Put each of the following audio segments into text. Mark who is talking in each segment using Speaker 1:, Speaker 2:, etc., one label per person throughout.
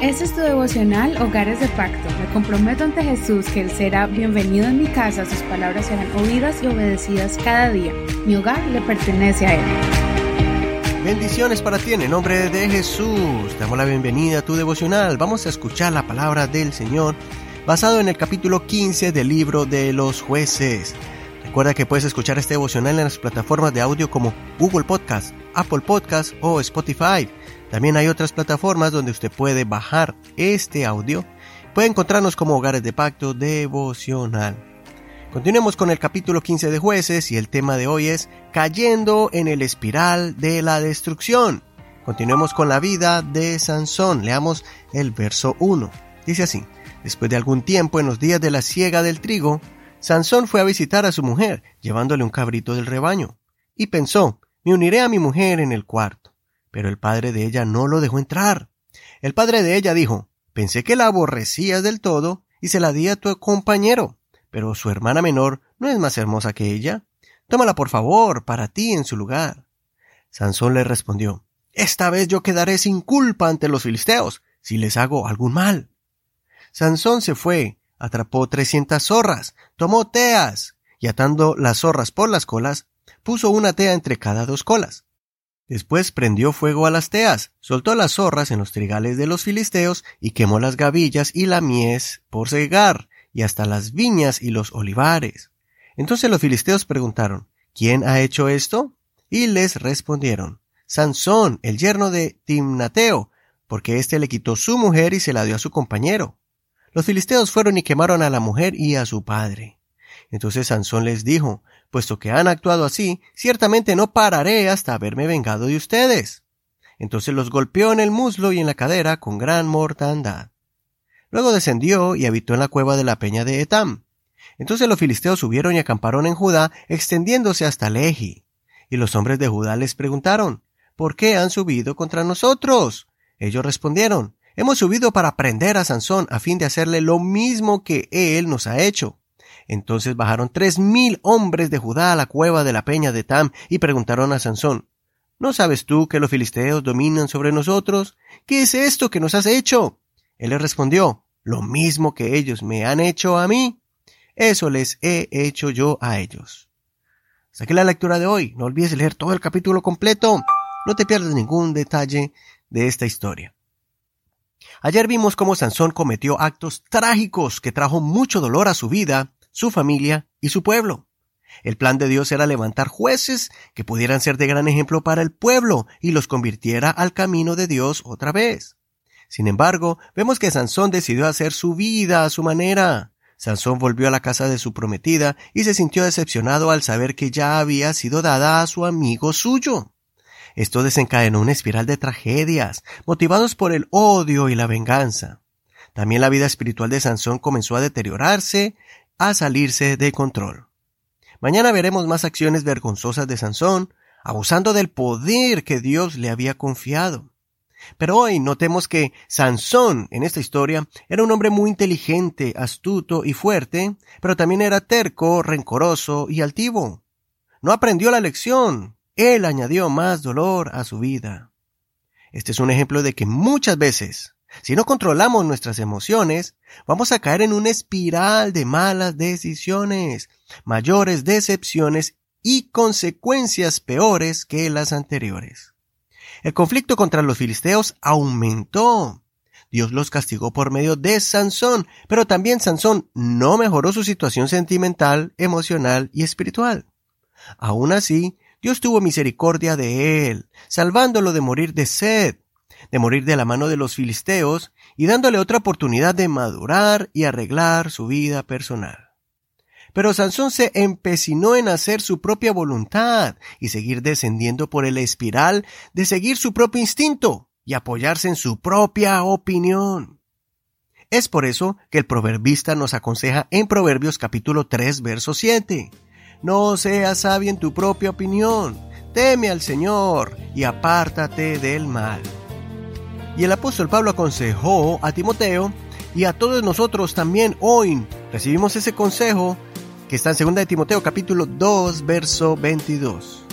Speaker 1: Este es tu devocional Hogares de Pacto. Me comprometo ante Jesús que Él será bienvenido en mi casa, sus palabras serán oídas y obedecidas cada día. Mi hogar le pertenece a Él.
Speaker 2: Bendiciones para ti en el nombre de Jesús. Damos la bienvenida a tu devocional. Vamos a escuchar la palabra del Señor basado en el capítulo 15 del libro de los jueces. Recuerda que puedes escuchar este devocional en las plataformas de audio como Google Podcast, Apple Podcast o Spotify. También hay otras plataformas donde usted puede bajar este audio. Puede encontrarnos como Hogares de Pacto Devocional. Continuemos con el capítulo 15 de jueces y el tema de hoy es cayendo en el espiral de la destrucción. Continuemos con la vida de Sansón. Leamos el verso 1. Dice así, después de algún tiempo en los días de la siega del trigo, Sansón fue a visitar a su mujer, llevándole un cabrito del rebaño, y pensó, me uniré a mi mujer en el cuarto. Pero el padre de ella no lo dejó entrar. El padre de ella dijo, pensé que la aborrecías del todo y se la di a tu compañero, pero su hermana menor no es más hermosa que ella. Tómala por favor, para ti en su lugar. Sansón le respondió, Esta vez yo quedaré sin culpa ante los filisteos, si les hago algún mal. Sansón se fue, atrapó trescientas zorras, tomó teas, y atando las zorras por las colas, puso una tea entre cada dos colas. Después prendió fuego a las teas, soltó las zorras en los trigales de los filisteos y quemó las gavillas y la mies por cegar, y hasta las viñas y los olivares. Entonces los filisteos preguntaron, ¿quién ha hecho esto? Y les respondieron, Sansón, el yerno de Timnateo, porque éste le quitó su mujer y se la dio a su compañero. Los filisteos fueron y quemaron a la mujer y a su padre. Entonces Sansón les dijo, puesto que han actuado así, ciertamente no pararé hasta haberme vengado de ustedes. Entonces los golpeó en el muslo y en la cadera con gran mortandad. Luego descendió y habitó en la cueva de la peña de Etam. Entonces los filisteos subieron y acamparon en Judá, extendiéndose hasta Lehi. Y los hombres de Judá les preguntaron, ¿por qué han subido contra nosotros? Ellos respondieron, hemos subido para prender a Sansón a fin de hacerle lo mismo que él nos ha hecho. Entonces bajaron tres mil hombres de Judá a la cueva de la peña de Tam y preguntaron a Sansón, ¿No sabes tú que los filisteos dominan sobre nosotros? ¿Qué es esto que nos has hecho? Él les respondió, lo mismo que ellos me han hecho a mí. Eso les he hecho yo a ellos. Hasta aquí la lectura de hoy. No olvides leer todo el capítulo completo. No te pierdas ningún detalle de esta historia. Ayer vimos cómo Sansón cometió actos trágicos que trajo mucho dolor a su vida su familia y su pueblo. El plan de Dios era levantar jueces que pudieran ser de gran ejemplo para el pueblo y los convirtiera al camino de Dios otra vez. Sin embargo, vemos que Sansón decidió hacer su vida a su manera. Sansón volvió a la casa de su prometida y se sintió decepcionado al saber que ya había sido dada a su amigo suyo. Esto desencadenó una espiral de tragedias, motivados por el odio y la venganza. También la vida espiritual de Sansón comenzó a deteriorarse a salirse de control. Mañana veremos más acciones vergonzosas de Sansón, abusando del poder que Dios le había confiado. Pero hoy notemos que Sansón, en esta historia, era un hombre muy inteligente, astuto y fuerte, pero también era terco, rencoroso y altivo. No aprendió la lección. Él añadió más dolor a su vida. Este es un ejemplo de que muchas veces si no controlamos nuestras emociones, vamos a caer en una espiral de malas decisiones, mayores decepciones y consecuencias peores que las anteriores. El conflicto contra los filisteos aumentó. Dios los castigó por medio de Sansón, pero también Sansón no mejoró su situación sentimental, emocional y espiritual. Aún así, Dios tuvo misericordia de él, salvándolo de morir de sed, de morir de la mano de los filisteos y dándole otra oportunidad de madurar y arreglar su vida personal. Pero Sansón se empecinó en hacer su propia voluntad y seguir descendiendo por el espiral de seguir su propio instinto y apoyarse en su propia opinión. Es por eso que el proverbista nos aconseja en Proverbios capítulo 3 verso 7. No seas sabio en tu propia opinión, teme al Señor y apártate del mal. Y el apóstol Pablo aconsejó a Timoteo y a todos nosotros también hoy recibimos ese consejo que está en 2 de Timoteo capítulo 2 verso 22.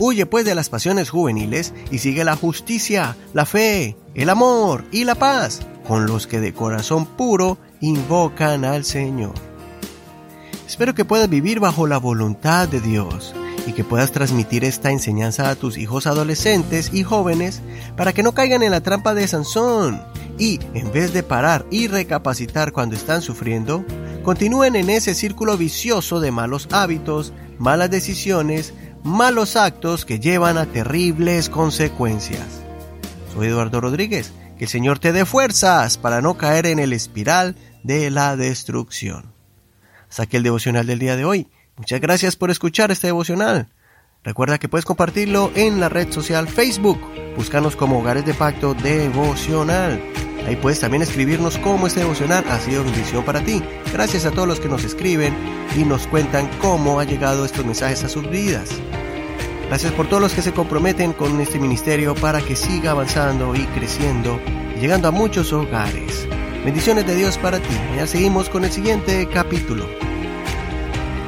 Speaker 2: Huye pues de las pasiones juveniles y sigue la justicia, la fe, el amor y la paz con los que de corazón puro invocan al Señor. Espero que puedas vivir bajo la voluntad de Dios y que puedas transmitir esta enseñanza a tus hijos adolescentes y jóvenes para que no caigan en la trampa de Sansón y, en vez de parar y recapacitar cuando están sufriendo, continúen en ese círculo vicioso de malos hábitos, malas decisiones, malos actos que llevan a terribles consecuencias. Soy Eduardo Rodríguez, que el Señor te dé fuerzas para no caer en el espiral de la destrucción. Aquí el devocional del día de hoy. Muchas gracias por escuchar este devocional. Recuerda que puedes compartirlo en la red social Facebook. Búscanos como Hogares de Pacto Devocional. Ahí puedes también escribirnos cómo este devocional ha sido bendición para ti. Gracias a todos los que nos escriben y nos cuentan cómo ha llegado estos mensajes a sus vidas. Gracias por todos los que se comprometen con este ministerio para que siga avanzando y creciendo y llegando a muchos hogares. Bendiciones de Dios para ti. Ya seguimos con el siguiente capítulo.